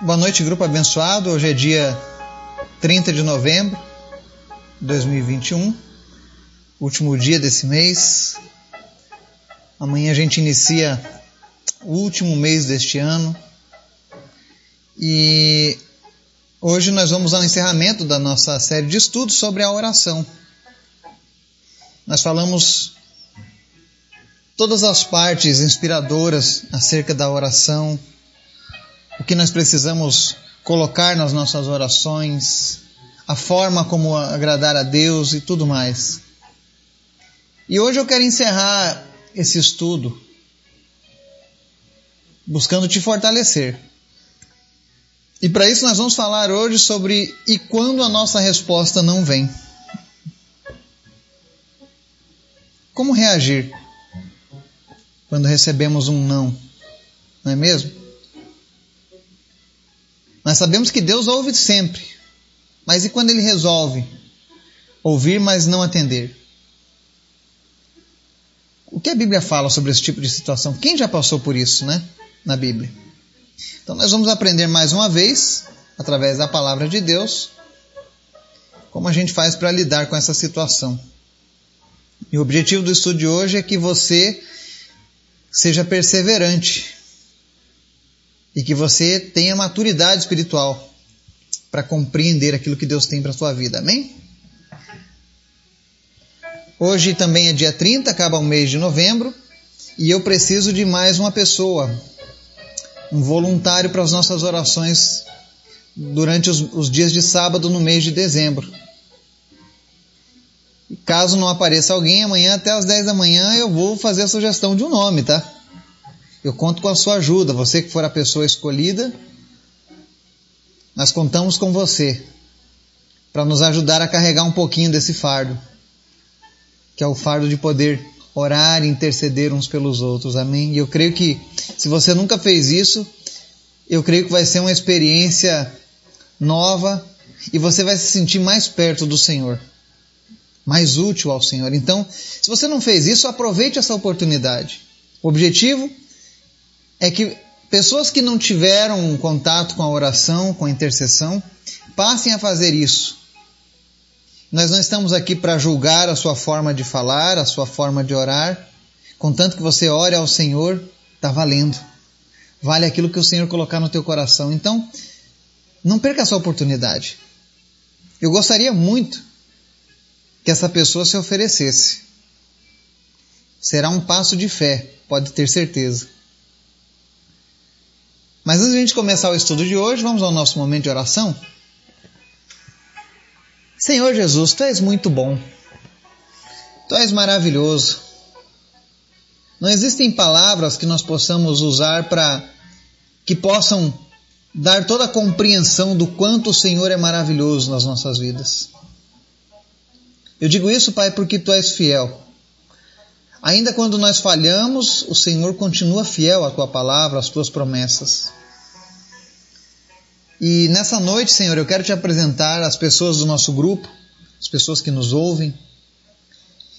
Boa noite, grupo abençoado. Hoje é dia 30 de novembro de 2021, último dia desse mês. Amanhã a gente inicia o último mês deste ano. E hoje nós vamos ao encerramento da nossa série de estudos sobre a oração. Nós falamos todas as partes inspiradoras acerca da oração, o que nós precisamos colocar nas nossas orações, a forma como agradar a Deus e tudo mais. E hoje eu quero encerrar esse estudo buscando te fortalecer. E para isso nós vamos falar hoje sobre e quando a nossa resposta não vem. Como reagir quando recebemos um não? Não é mesmo? Nós sabemos que Deus ouve sempre, mas e quando Ele resolve ouvir, mas não atender? O que a Bíblia fala sobre esse tipo de situação? Quem já passou por isso, né? Na Bíblia. Então nós vamos aprender mais uma vez, através da palavra de Deus, como a gente faz para lidar com essa situação. E o objetivo do estudo de hoje é que você seja perseverante e que você tenha maturidade espiritual para compreender aquilo que Deus tem para a sua vida. Amém? Hoje também é dia 30, acaba o mês de novembro, e eu preciso de mais uma pessoa, um voluntário para as nossas orações durante os, os dias de sábado no mês de dezembro. Caso não apareça alguém, amanhã até as 10 da manhã eu vou fazer a sugestão de um nome, tá? Eu conto com a sua ajuda, você que for a pessoa escolhida, nós contamos com você para nos ajudar a carregar um pouquinho desse fardo, que é o fardo de poder orar e interceder uns pelos outros. Amém? E eu creio que se você nunca fez isso, eu creio que vai ser uma experiência nova e você vai se sentir mais perto do Senhor mais útil ao Senhor. Então, se você não fez isso, aproveite essa oportunidade. O objetivo é que pessoas que não tiveram contato com a oração, com a intercessão, passem a fazer isso. Nós não estamos aqui para julgar a sua forma de falar, a sua forma de orar. Contanto que você ore ao Senhor, está valendo. Vale aquilo que o Senhor colocar no teu coração. Então, não perca essa oportunidade. Eu gostaria muito que essa pessoa se oferecesse. Será um passo de fé, pode ter certeza. Mas antes de a gente começar o estudo de hoje, vamos ao nosso momento de oração? Senhor Jesus, Tu és muito bom. Tu és maravilhoso. Não existem palavras que nós possamos usar para que possam dar toda a compreensão do quanto o Senhor é maravilhoso nas nossas vidas. Eu digo isso, Pai, porque tu és fiel. Ainda quando nós falhamos, o Senhor continua fiel à tua palavra, às tuas promessas. E nessa noite, Senhor, eu quero te apresentar as pessoas do nosso grupo, as pessoas que nos ouvem,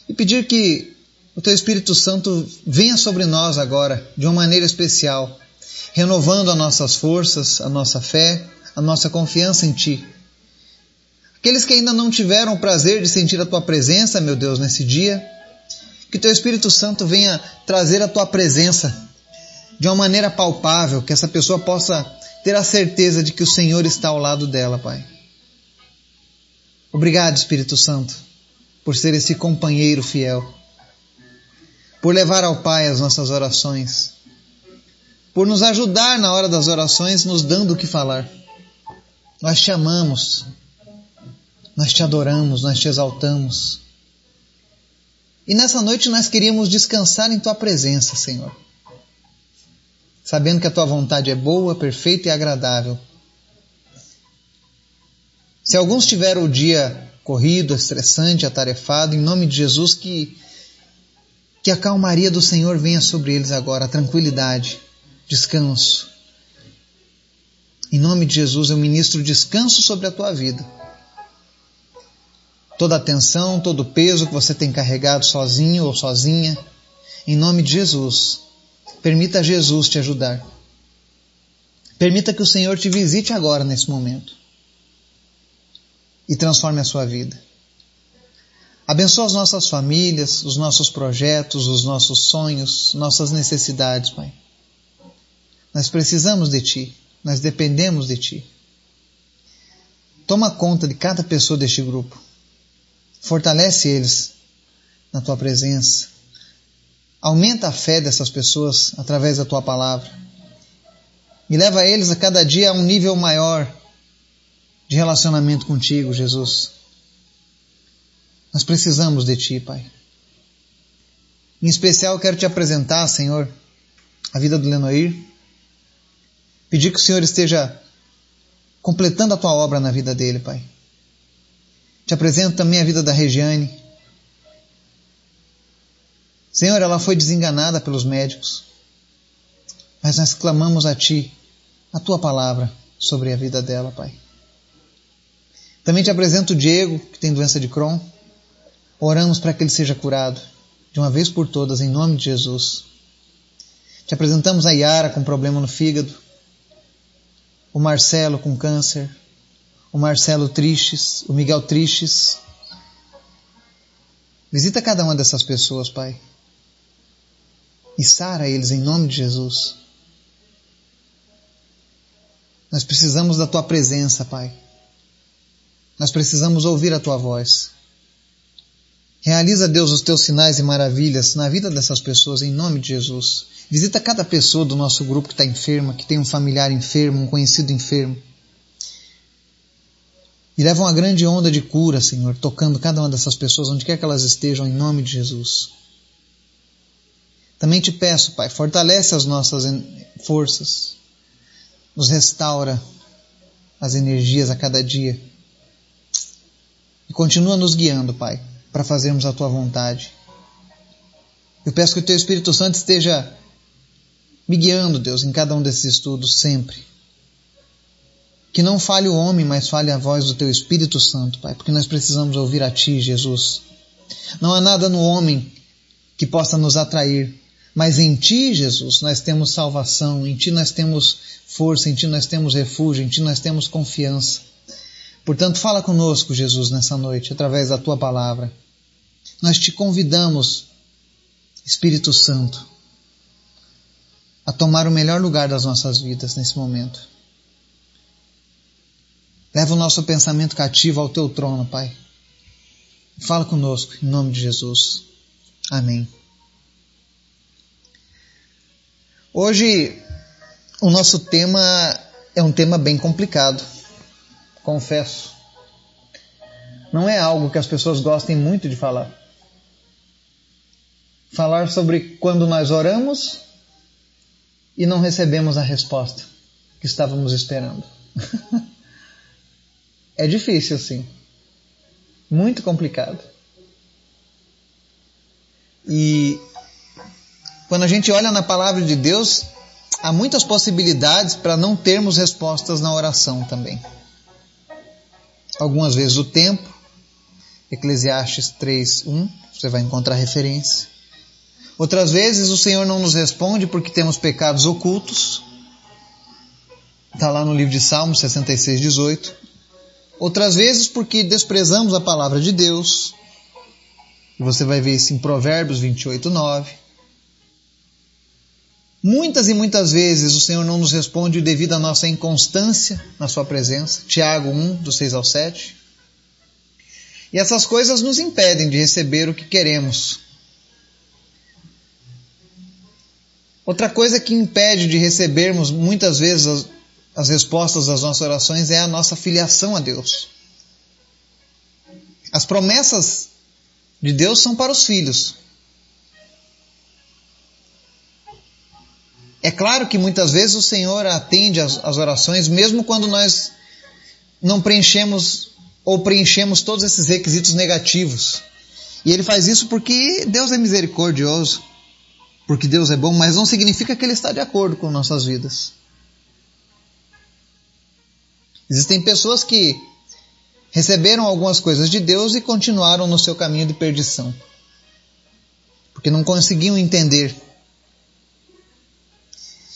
e pedir que o teu Espírito Santo venha sobre nós agora de uma maneira especial, renovando as nossas forças, a nossa fé, a nossa confiança em ti. Aqueles que ainda não tiveram o prazer de sentir a tua presença, meu Deus, nesse dia, que teu Espírito Santo venha trazer a tua presença de uma maneira palpável, que essa pessoa possa ter a certeza de que o Senhor está ao lado dela, Pai. Obrigado, Espírito Santo, por ser esse companheiro fiel, por levar ao Pai as nossas orações, por nos ajudar na hora das orações, nos dando o que falar. Nós te amamos nós te adoramos, nós te exaltamos. E nessa noite nós queríamos descansar em tua presença, Senhor. Sabendo que a tua vontade é boa, perfeita e agradável. Se alguns tiveram o dia corrido, estressante, atarefado, em nome de Jesus, que, que a calmaria do Senhor venha sobre eles agora, a tranquilidade, descanso. Em nome de Jesus, eu ministro descanso sobre a tua vida toda a atenção, todo o peso que você tem carregado sozinho ou sozinha. Em nome de Jesus, permita Jesus te ajudar. Permita que o Senhor te visite agora nesse momento e transforme a sua vida. Abençoa as nossas famílias, os nossos projetos, os nossos sonhos, nossas necessidades, Pai. Nós precisamos de Ti, nós dependemos de Ti. Toma conta de cada pessoa deste grupo. Fortalece eles na Tua presença. Aumenta a fé dessas pessoas através da Tua palavra. E leva eles a cada dia a um nível maior de relacionamento contigo, Jesus. Nós precisamos de Ti, Pai. Em especial, quero te apresentar, Senhor, a vida do Lenoir. Pedir que o Senhor esteja completando a Tua obra na vida dele, Pai. Te apresento também a vida da Regiane. Senhor, ela foi desenganada pelos médicos, mas nós clamamos a Ti, a Tua palavra sobre a vida dela, Pai. Também te apresento o Diego, que tem doença de Crohn. Oramos para que ele seja curado de uma vez por todas, em nome de Jesus. Te apresentamos a Yara com problema no fígado, o Marcelo com câncer, o Marcelo Tristes, o Miguel Tristes. Visita cada uma dessas pessoas, Pai. E sara eles em nome de Jesus. Nós precisamos da Tua presença, Pai. Nós precisamos ouvir a Tua voz. Realiza, Deus, os teus sinais e maravilhas na vida dessas pessoas em nome de Jesus. Visita cada pessoa do nosso grupo que está enferma, que tem um familiar enfermo, um conhecido enfermo. E leva uma grande onda de cura, Senhor, tocando cada uma dessas pessoas, onde quer que elas estejam, em nome de Jesus. Também te peço, Pai, fortalece as nossas forças, nos restaura as energias a cada dia. E continua nos guiando, Pai para fazermos a tua vontade. Eu peço que o teu Espírito Santo esteja me guiando, Deus, em cada um desses estudos sempre. Que não fale o homem, mas fale a voz do teu Espírito Santo, Pai, porque nós precisamos ouvir a ti, Jesus. Não há nada no homem que possa nos atrair, mas em ti, Jesus, nós temos salvação, em ti nós temos força, em ti nós temos refúgio, em ti nós temos confiança. Portanto, fala conosco, Jesus, nessa noite, através da tua palavra. Nós te convidamos, Espírito Santo, a tomar o melhor lugar das nossas vidas nesse momento. Leva o nosso pensamento cativo ao teu trono, Pai. Fala conosco, em nome de Jesus. Amém. Hoje, o nosso tema é um tema bem complicado, confesso. Não é algo que as pessoas gostem muito de falar falar sobre quando nós oramos e não recebemos a resposta que estávamos esperando. é difícil, sim. Muito complicado. E quando a gente olha na palavra de Deus, há muitas possibilidades para não termos respostas na oração também. Algumas vezes o tempo, Eclesiastes 3:1, você vai encontrar referência. Outras vezes o Senhor não nos responde porque temos pecados ocultos. Está lá no livro de Salmos 66, 18. Outras vezes porque desprezamos a palavra de Deus. Você vai ver isso em Provérbios 28, 9. Muitas e muitas vezes o Senhor não nos responde devido à nossa inconstância na Sua presença. Tiago 1, do 6 ao 7. E essas coisas nos impedem de receber o que queremos Outra coisa que impede de recebermos muitas vezes as, as respostas das nossas orações é a nossa filiação a Deus. As promessas de Deus são para os filhos. É claro que muitas vezes o Senhor atende as orações, mesmo quando nós não preenchemos ou preenchemos todos esses requisitos negativos. E Ele faz isso porque Deus é misericordioso porque Deus é bom, mas não significa que Ele está de acordo com nossas vidas. Existem pessoas que receberam algumas coisas de Deus e continuaram no seu caminho de perdição, porque não conseguiam entender.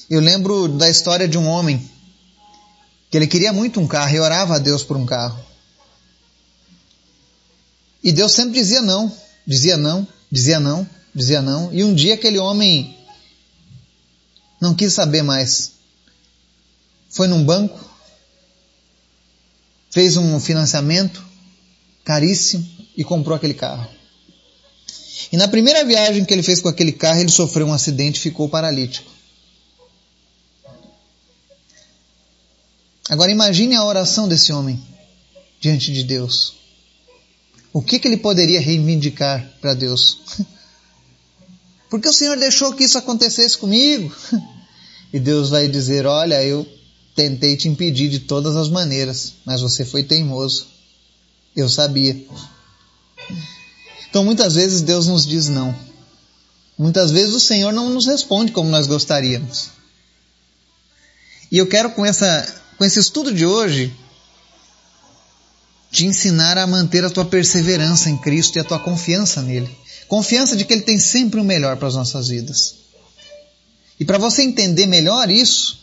Eu lembro da história de um homem que ele queria muito um carro e orava a Deus por um carro. E Deus sempre dizia não, dizia não, dizia não, dizia não. E um dia aquele homem não quis saber mais. Foi num banco, fez um financiamento caríssimo e comprou aquele carro. E na primeira viagem que ele fez com aquele carro, ele sofreu um acidente e ficou paralítico. Agora imagine a oração desse homem diante de Deus. O que, que ele poderia reivindicar para Deus? Porque o Senhor deixou que isso acontecesse comigo? E Deus vai dizer: Olha, eu tentei te impedir de todas as maneiras, mas você foi teimoso. Eu sabia. Então muitas vezes Deus nos diz não. Muitas vezes o Senhor não nos responde como nós gostaríamos. E eu quero com essa com esse estudo de hoje, te ensinar a manter a tua perseverança em Cristo e a tua confiança nele. Confiança de que Ele tem sempre o melhor para as nossas vidas. E para você entender melhor isso,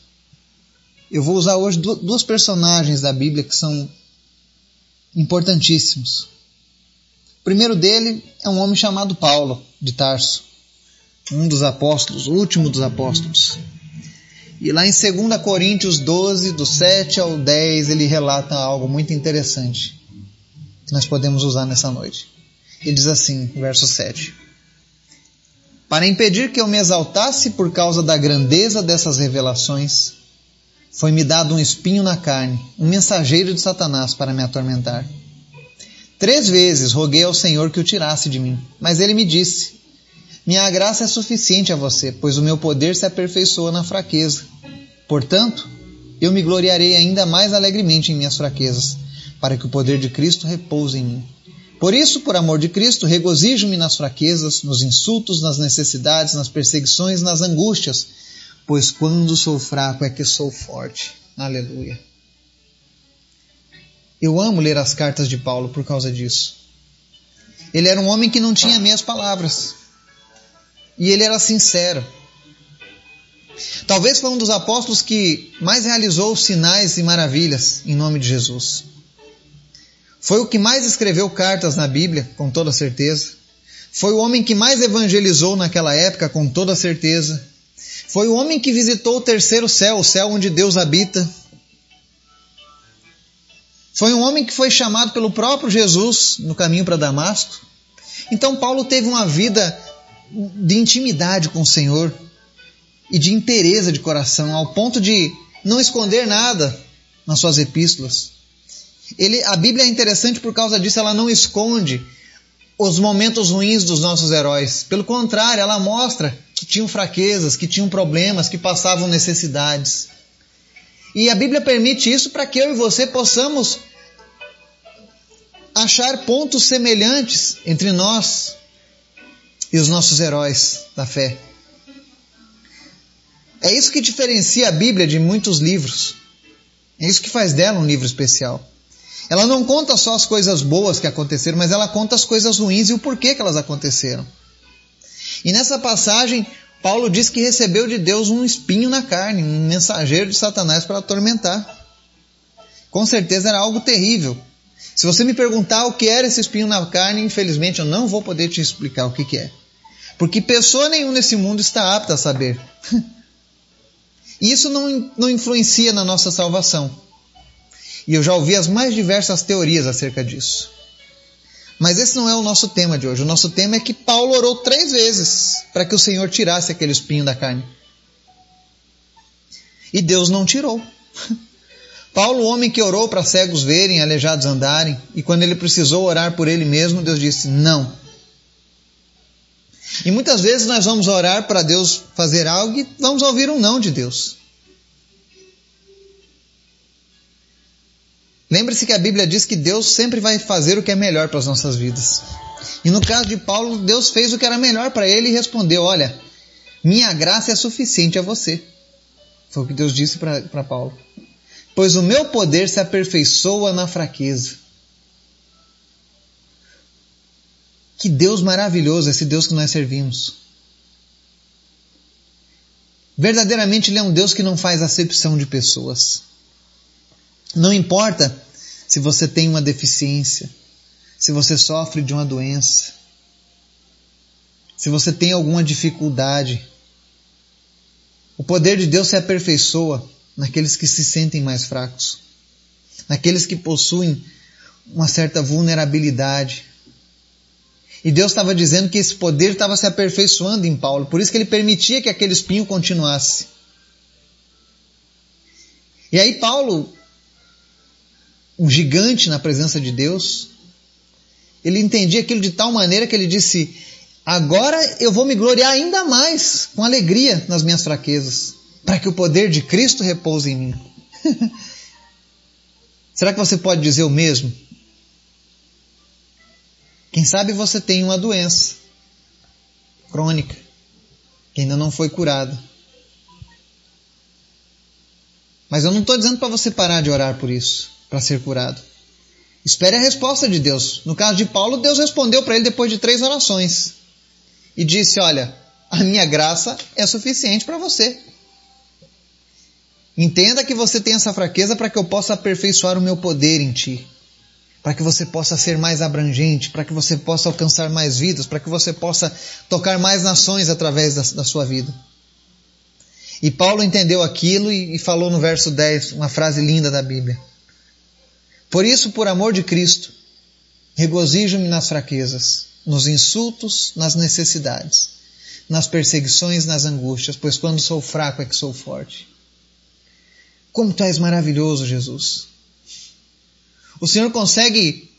eu vou usar hoje duas personagens da Bíblia que são importantíssimos. O primeiro dele é um homem chamado Paulo, de Tarso, um dos apóstolos, o último dos apóstolos. E lá em 2 Coríntios 12, do 7 ao 10, ele relata algo muito interessante que nós podemos usar nessa noite. Ele diz assim, verso 7. Para impedir que eu me exaltasse por causa da grandeza dessas revelações, foi-me dado um espinho na carne, um mensageiro de Satanás para me atormentar. Três vezes roguei ao Senhor que o tirasse de mim, mas ele me disse: minha graça é suficiente a você, pois o meu poder se aperfeiçoa na fraqueza. Portanto, eu me gloriarei ainda mais alegremente em minhas fraquezas, para que o poder de Cristo repouse em mim. Por isso, por amor de Cristo, regozijo-me nas fraquezas, nos insultos, nas necessidades, nas perseguições, nas angústias, pois quando sou fraco é que sou forte. Aleluia. Eu amo ler as cartas de Paulo por causa disso. Ele era um homem que não tinha meias palavras. E ele era sincero. Talvez foi um dos apóstolos que mais realizou sinais e maravilhas em nome de Jesus. Foi o que mais escreveu cartas na Bíblia, com toda certeza. Foi o homem que mais evangelizou naquela época, com toda certeza. Foi o homem que visitou o terceiro céu, o céu onde Deus habita. Foi um homem que foi chamado pelo próprio Jesus no caminho para Damasco. Então, Paulo teve uma vida de intimidade com o Senhor e de interesse de coração, ao ponto de não esconder nada nas suas epístolas. Ele, a Bíblia é interessante por causa disso, ela não esconde os momentos ruins dos nossos heróis. Pelo contrário, ela mostra que tinham fraquezas, que tinham problemas, que passavam necessidades. E a Bíblia permite isso para que eu e você possamos achar pontos semelhantes entre nós e os nossos heróis da fé. É isso que diferencia a Bíblia de muitos livros. É isso que faz dela um livro especial. Ela não conta só as coisas boas que aconteceram, mas ela conta as coisas ruins e o porquê que elas aconteceram. E nessa passagem, Paulo diz que recebeu de Deus um espinho na carne, um mensageiro de Satanás para atormentar. Com certeza era algo terrível. Se você me perguntar o que era esse espinho na carne, infelizmente eu não vou poder te explicar o que, que é. Porque pessoa nenhuma nesse mundo está apta a saber. Isso não, não influencia na nossa salvação. E eu já ouvi as mais diversas teorias acerca disso. Mas esse não é o nosso tema de hoje. O nosso tema é que Paulo orou três vezes para que o Senhor tirasse aquele espinho da carne. E Deus não tirou. Paulo, o homem que orou para cegos verem, aleijados andarem, e quando ele precisou orar por ele mesmo, Deus disse: Não. E muitas vezes nós vamos orar para Deus fazer algo e vamos ouvir um não de Deus. Lembre-se que a Bíblia diz que Deus sempre vai fazer o que é melhor para as nossas vidas. E no caso de Paulo, Deus fez o que era melhor para ele e respondeu: Olha, minha graça é suficiente a você. Foi o que Deus disse para Paulo pois o meu poder se aperfeiçoa na fraqueza. Que Deus maravilhoso esse Deus que nós servimos. Verdadeiramente Ele é um Deus que não faz acepção de pessoas. Não importa se você tem uma deficiência, se você sofre de uma doença, se você tem alguma dificuldade. O poder de Deus se aperfeiçoa naqueles que se sentem mais fracos, naqueles que possuem uma certa vulnerabilidade. E Deus estava dizendo que esse poder estava se aperfeiçoando em Paulo, por isso que ele permitia que aquele espinho continuasse. E aí Paulo, um gigante na presença de Deus, ele entendia aquilo de tal maneira que ele disse: Agora eu vou me gloriar ainda mais com alegria nas minhas fraquezas, para que o poder de Cristo repouse em mim. Será que você pode dizer o mesmo? Quem sabe você tem uma doença crônica que ainda não foi curada. Mas eu não estou dizendo para você parar de orar por isso, para ser curado. Espere a resposta de Deus. No caso de Paulo, Deus respondeu para ele depois de três orações e disse: Olha, a minha graça é suficiente para você. Entenda que você tem essa fraqueza para que eu possa aperfeiçoar o meu poder em ti para que você possa ser mais abrangente, para que você possa alcançar mais vidas, para que você possa tocar mais nações através da, da sua vida. E Paulo entendeu aquilo e, e falou no verso 10 uma frase linda da Bíblia. Por isso, por amor de Cristo, regozijo-me nas fraquezas, nos insultos, nas necessidades, nas perseguições, nas angústias, pois quando sou fraco é que sou forte. Como tu és maravilhoso, Jesus! O Senhor consegue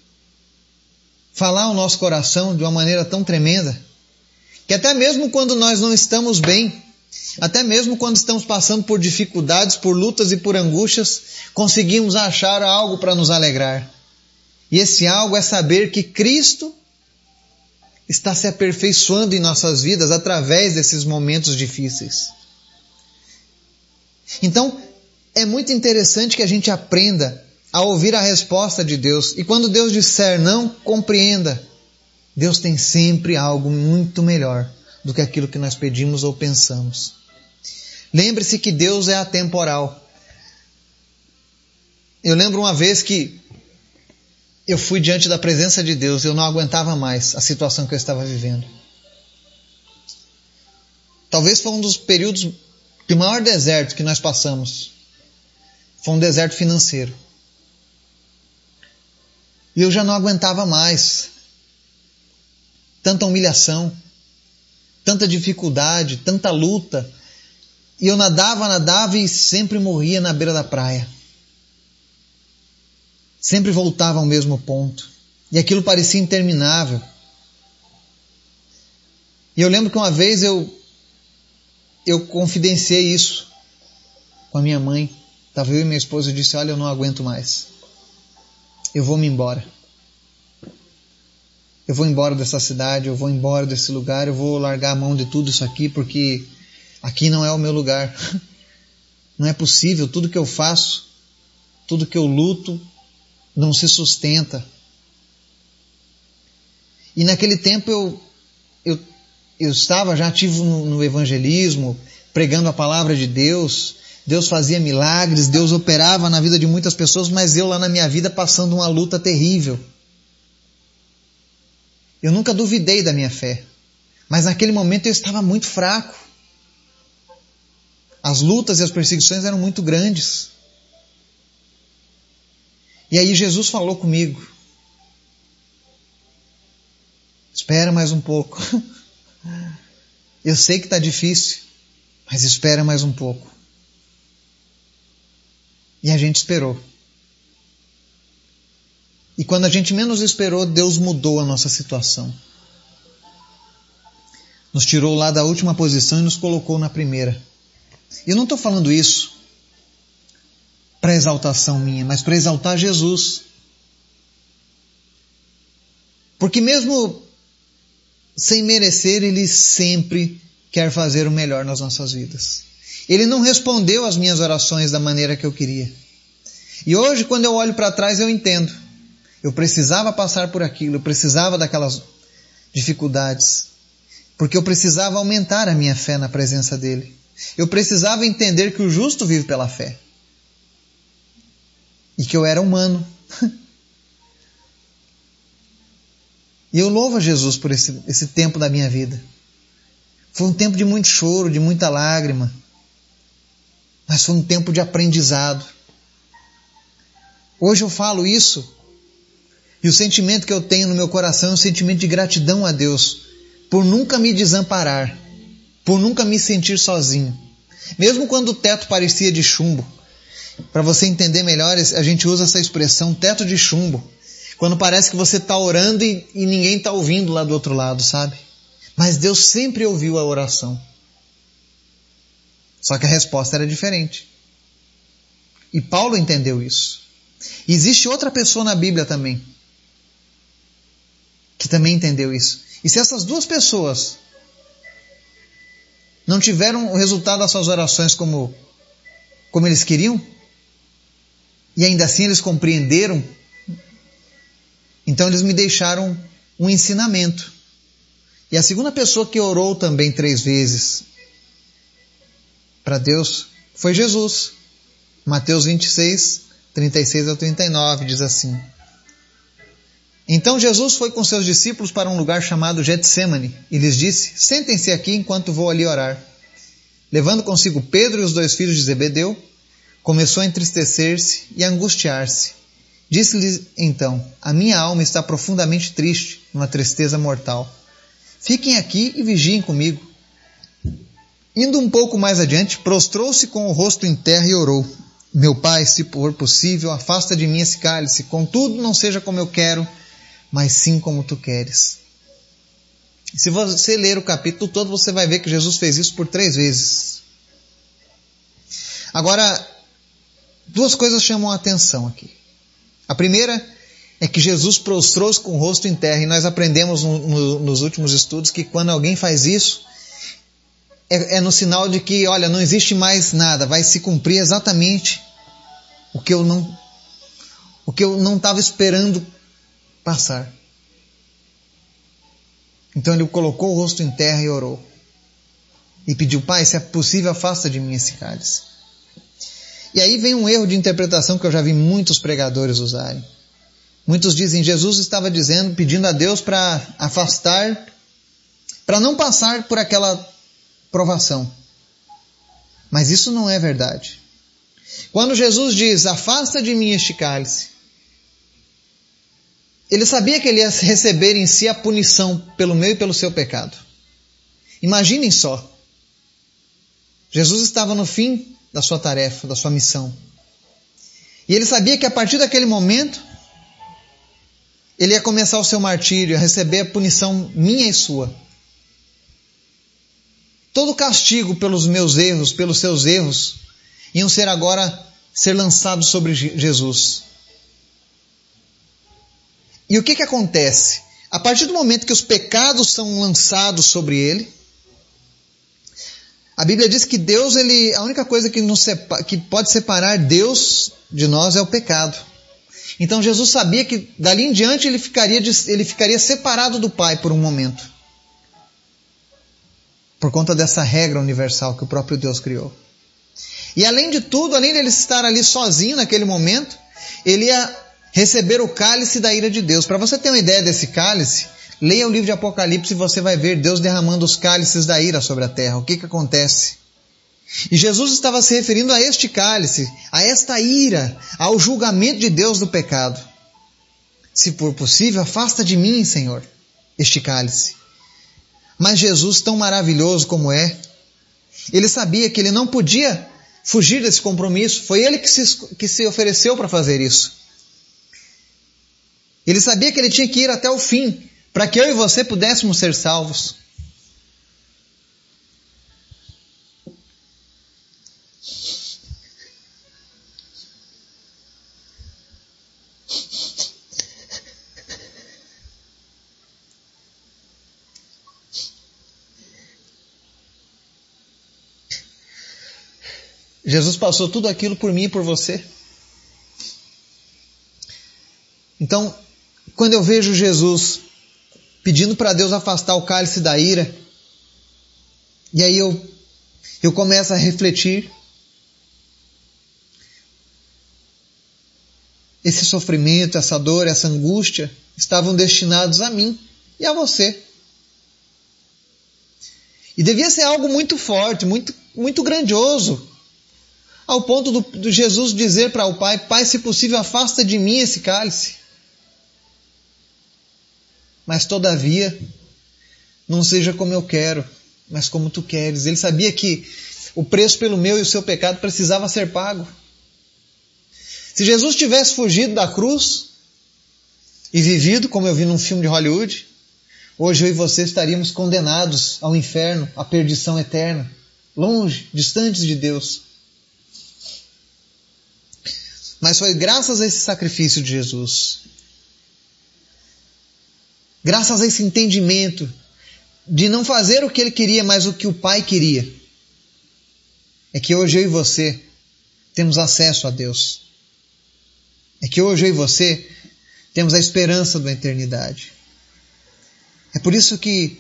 falar ao nosso coração de uma maneira tão tremenda que até mesmo quando nós não estamos bem, até mesmo quando estamos passando por dificuldades, por lutas e por angústias, conseguimos achar algo para nos alegrar. E esse algo é saber que Cristo está se aperfeiçoando em nossas vidas através desses momentos difíceis. Então, é muito interessante que a gente aprenda a ouvir a resposta de Deus. E quando Deus disser não, compreenda. Deus tem sempre algo muito melhor do que aquilo que nós pedimos ou pensamos. Lembre-se que Deus é atemporal. Eu lembro uma vez que eu fui diante da presença de Deus, eu não aguentava mais a situação que eu estava vivendo. Talvez foi um dos períodos de maior deserto que nós passamos. Foi um deserto financeiro. E eu já não aguentava mais. Tanta humilhação, tanta dificuldade, tanta luta. E eu nadava, nadava e sempre morria na beira da praia. Sempre voltava ao mesmo ponto. E aquilo parecia interminável. E eu lembro que uma vez eu eu confidenciei isso com a minha mãe. Estava eu e minha esposa e disse: Olha, eu não aguento mais eu vou me embora. Eu vou embora dessa cidade, eu vou embora desse lugar, eu vou largar a mão de tudo isso aqui porque aqui não é o meu lugar. Não é possível, tudo que eu faço, tudo que eu luto, não se sustenta. E naquele tempo eu, eu, eu estava já ativo no, no evangelismo, pregando a palavra de Deus, Deus fazia milagres, Deus operava na vida de muitas pessoas, mas eu lá na minha vida passando uma luta terrível. Eu nunca duvidei da minha fé, mas naquele momento eu estava muito fraco. As lutas e as perseguições eram muito grandes. E aí Jesus falou comigo: Espera mais um pouco. Eu sei que está difícil, mas espera mais um pouco. E a gente esperou. E quando a gente menos esperou, Deus mudou a nossa situação. Nos tirou lá da última posição e nos colocou na primeira. Eu não estou falando isso para exaltação minha, mas para exaltar Jesus. Porque mesmo sem merecer, Ele sempre quer fazer o melhor nas nossas vidas. Ele não respondeu às minhas orações da maneira que eu queria. E hoje, quando eu olho para trás, eu entendo. Eu precisava passar por aquilo, eu precisava daquelas dificuldades, porque eu precisava aumentar a minha fé na presença dele. Eu precisava entender que o justo vive pela fé. E que eu era humano. e eu louvo a Jesus por esse, esse tempo da minha vida. Foi um tempo de muito choro, de muita lágrima, mas foi um tempo de aprendizado. Hoje eu falo isso e o sentimento que eu tenho no meu coração é um sentimento de gratidão a Deus por nunca me desamparar, por nunca me sentir sozinho. Mesmo quando o teto parecia de chumbo. Para você entender melhor, a gente usa essa expressão teto de chumbo. Quando parece que você está orando e, e ninguém está ouvindo lá do outro lado, sabe? Mas Deus sempre ouviu a oração. Só que a resposta era diferente. E Paulo entendeu isso. E existe outra pessoa na Bíblia também que também entendeu isso. E se essas duas pessoas não tiveram o resultado das suas orações como, como eles queriam, e ainda assim eles compreenderam, então eles me deixaram um ensinamento. E a segunda pessoa que orou também três vezes para Deus foi Jesus. Mateus 26, 36 ao 39 diz assim: então Jesus foi com seus discípulos para um lugar chamado Getsemane e lhes disse: Sentem-se aqui enquanto vou ali orar. Levando consigo Pedro e os dois filhos de Zebedeu, começou a entristecer-se e angustiar-se. Disse-lhes então: A minha alma está profundamente triste, numa tristeza mortal. Fiquem aqui e vigiem comigo. Indo um pouco mais adiante, prostrou-se com o rosto em terra e orou: Meu pai, se for possível, afasta de mim esse cálice, contudo, não seja como eu quero, mas sim como tu queres. Se você ler o capítulo todo, você vai ver que Jesus fez isso por três vezes. Agora, duas coisas chamam a atenção aqui. A primeira é que Jesus prostrou-se com o rosto em terra, e nós aprendemos no, no, nos últimos estudos que quando alguém faz isso, é, é no sinal de que, olha, não existe mais nada, vai se cumprir exatamente o que eu não o que eu não estava esperando passar. Então ele colocou o rosto em terra e orou. E pediu, Pai, se é possível, afasta de mim esse cálice. E aí vem um erro de interpretação que eu já vi muitos pregadores usarem. Muitos dizem, Jesus estava dizendo, pedindo a Deus para afastar, para não passar por aquela provação. Mas isso não é verdade. Quando Jesus diz, afasta de mim este cálice, ele sabia que ele ia receber em si a punição pelo meu e pelo seu pecado. Imaginem só. Jesus estava no fim da sua tarefa, da sua missão. E ele sabia que a partir daquele momento, ele ia começar o seu martírio, a receber a punição minha e sua. Todo castigo pelos meus erros, pelos seus erros, iam ser agora ser lançados sobre Jesus. E o que, que acontece? A partir do momento que os pecados são lançados sobre ele, a Bíblia diz que Deus, ele, a única coisa que, nos separa, que pode separar Deus de nós é o pecado. Então Jesus sabia que dali em diante ele ficaria, ele ficaria separado do Pai por um momento. Por conta dessa regra universal que o próprio Deus criou. E além de tudo, além de ele estar ali sozinho naquele momento, ele ia receber o cálice da ira de Deus. Para você ter uma ideia desse cálice, leia o livro de Apocalipse e você vai ver Deus derramando os cálices da ira sobre a terra. O que, que acontece? E Jesus estava se referindo a este cálice, a esta ira, ao julgamento de Deus do pecado. Se for possível, afasta de mim, Senhor, este cálice. Mas Jesus, tão maravilhoso como é, ele sabia que ele não podia fugir desse compromisso. Foi ele que se, que se ofereceu para fazer isso. Ele sabia que ele tinha que ir até o fim, para que eu e você pudéssemos ser salvos. Jesus passou tudo aquilo por mim e por você. Então, quando eu vejo Jesus pedindo para Deus afastar o cálice da ira, e aí eu, eu começo a refletir. esse sofrimento, essa dor, essa angústia estavam destinados a mim e a você. E devia ser algo muito forte, muito, muito grandioso, ao ponto do, Jesus dizer para o Pai: Pai, se possível, afasta de mim esse cálice. Mas todavia, não seja como eu quero, mas como tu queres. Ele sabia que o preço pelo meu e o seu pecado precisava ser pago. Se Jesus tivesse fugido da cruz e vivido, como eu vi num filme de Hollywood, hoje eu e você estaríamos condenados ao inferno, à perdição eterna, longe, distantes de Deus. Mas foi graças a esse sacrifício de Jesus, graças a esse entendimento de não fazer o que ele queria, mas o que o Pai queria, é que hoje eu e você temos acesso a Deus. É que hoje eu e você temos a esperança da eternidade. É por isso que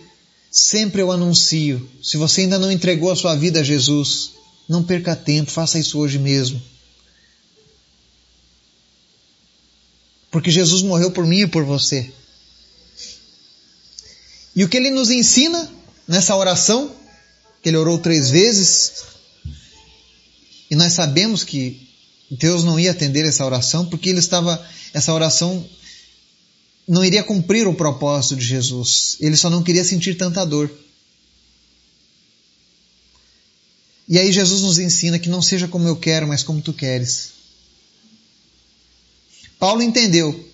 sempre eu anuncio: se você ainda não entregou a sua vida a Jesus, não perca tempo, faça isso hoje mesmo. Porque Jesus morreu por mim e por você. E o que ele nos ensina nessa oração, que ele orou três vezes, e nós sabemos que Deus não ia atender essa oração porque ele estava essa oração não iria cumprir o propósito de Jesus. Ele só não queria sentir tanta dor. E aí Jesus nos ensina que não seja como eu quero, mas como tu queres. Paulo entendeu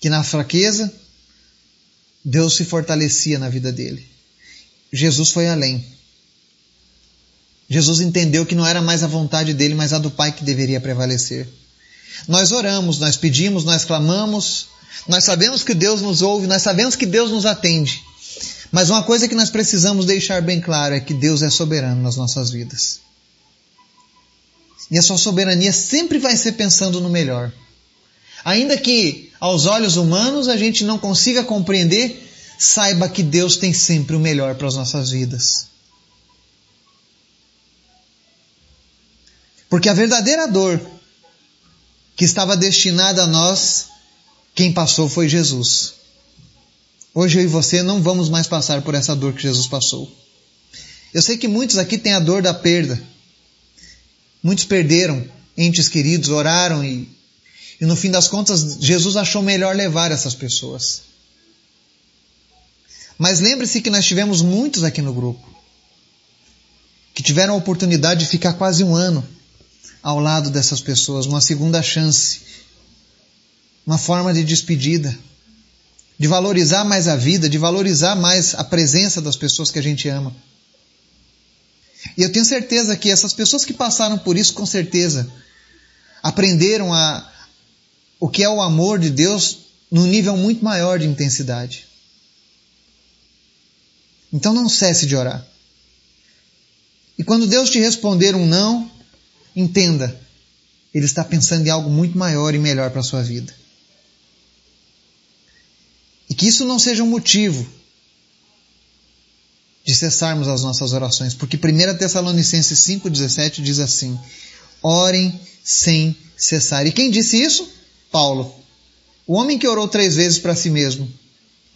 que na fraqueza Deus se fortalecia na vida dele. Jesus foi além. Jesus entendeu que não era mais a vontade dele, mas a do Pai que deveria prevalecer. Nós oramos, nós pedimos, nós clamamos, nós sabemos que Deus nos ouve, nós sabemos que Deus nos atende. Mas uma coisa que nós precisamos deixar bem claro é que Deus é soberano nas nossas vidas. E a sua soberania sempre vai ser pensando no melhor. Ainda que aos olhos humanos a gente não consiga compreender, saiba que Deus tem sempre o melhor para as nossas vidas. Porque a verdadeira dor que estava destinada a nós, quem passou foi Jesus. Hoje eu e você não vamos mais passar por essa dor que Jesus passou. Eu sei que muitos aqui têm a dor da perda. Muitos perderam entes queridos, oraram e, e no fim das contas Jesus achou melhor levar essas pessoas. Mas lembre-se que nós tivemos muitos aqui no grupo que tiveram a oportunidade de ficar quase um ano ao lado dessas pessoas, uma segunda chance, uma forma de despedida, de valorizar mais a vida, de valorizar mais a presença das pessoas que a gente ama. E eu tenho certeza que essas pessoas que passaram por isso, com certeza, aprenderam a, o que é o amor de Deus num nível muito maior de intensidade. Então não cesse de orar. E quando Deus te responder um não, Entenda, Ele está pensando em algo muito maior e melhor para a sua vida. E que isso não seja um motivo de cessarmos as nossas orações, porque 1 Tessalonicenses 5,17 diz assim: orem sem cessar. E quem disse isso? Paulo, o homem que orou três vezes para si mesmo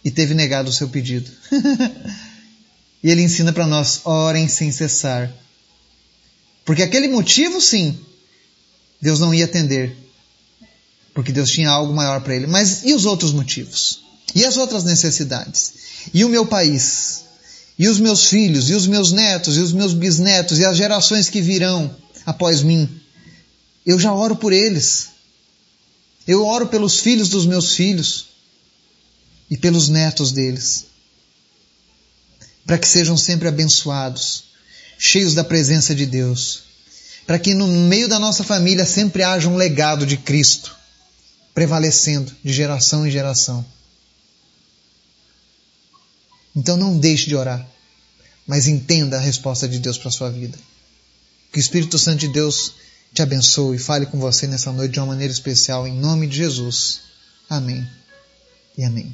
e teve negado o seu pedido. e ele ensina para nós: orem sem cessar. Porque aquele motivo, sim, Deus não ia atender. Porque Deus tinha algo maior para ele. Mas e os outros motivos? E as outras necessidades? E o meu país? E os meus filhos? E os meus netos? E os meus bisnetos? E as gerações que virão após mim? Eu já oro por eles. Eu oro pelos filhos dos meus filhos e pelos netos deles, para que sejam sempre abençoados cheios da presença de Deus, para que no meio da nossa família sempre haja um legado de Cristo prevalecendo de geração em geração. Então não deixe de orar, mas entenda a resposta de Deus para a sua vida. Que o Espírito Santo de Deus te abençoe e fale com você nessa noite de uma maneira especial, em nome de Jesus. Amém e amém.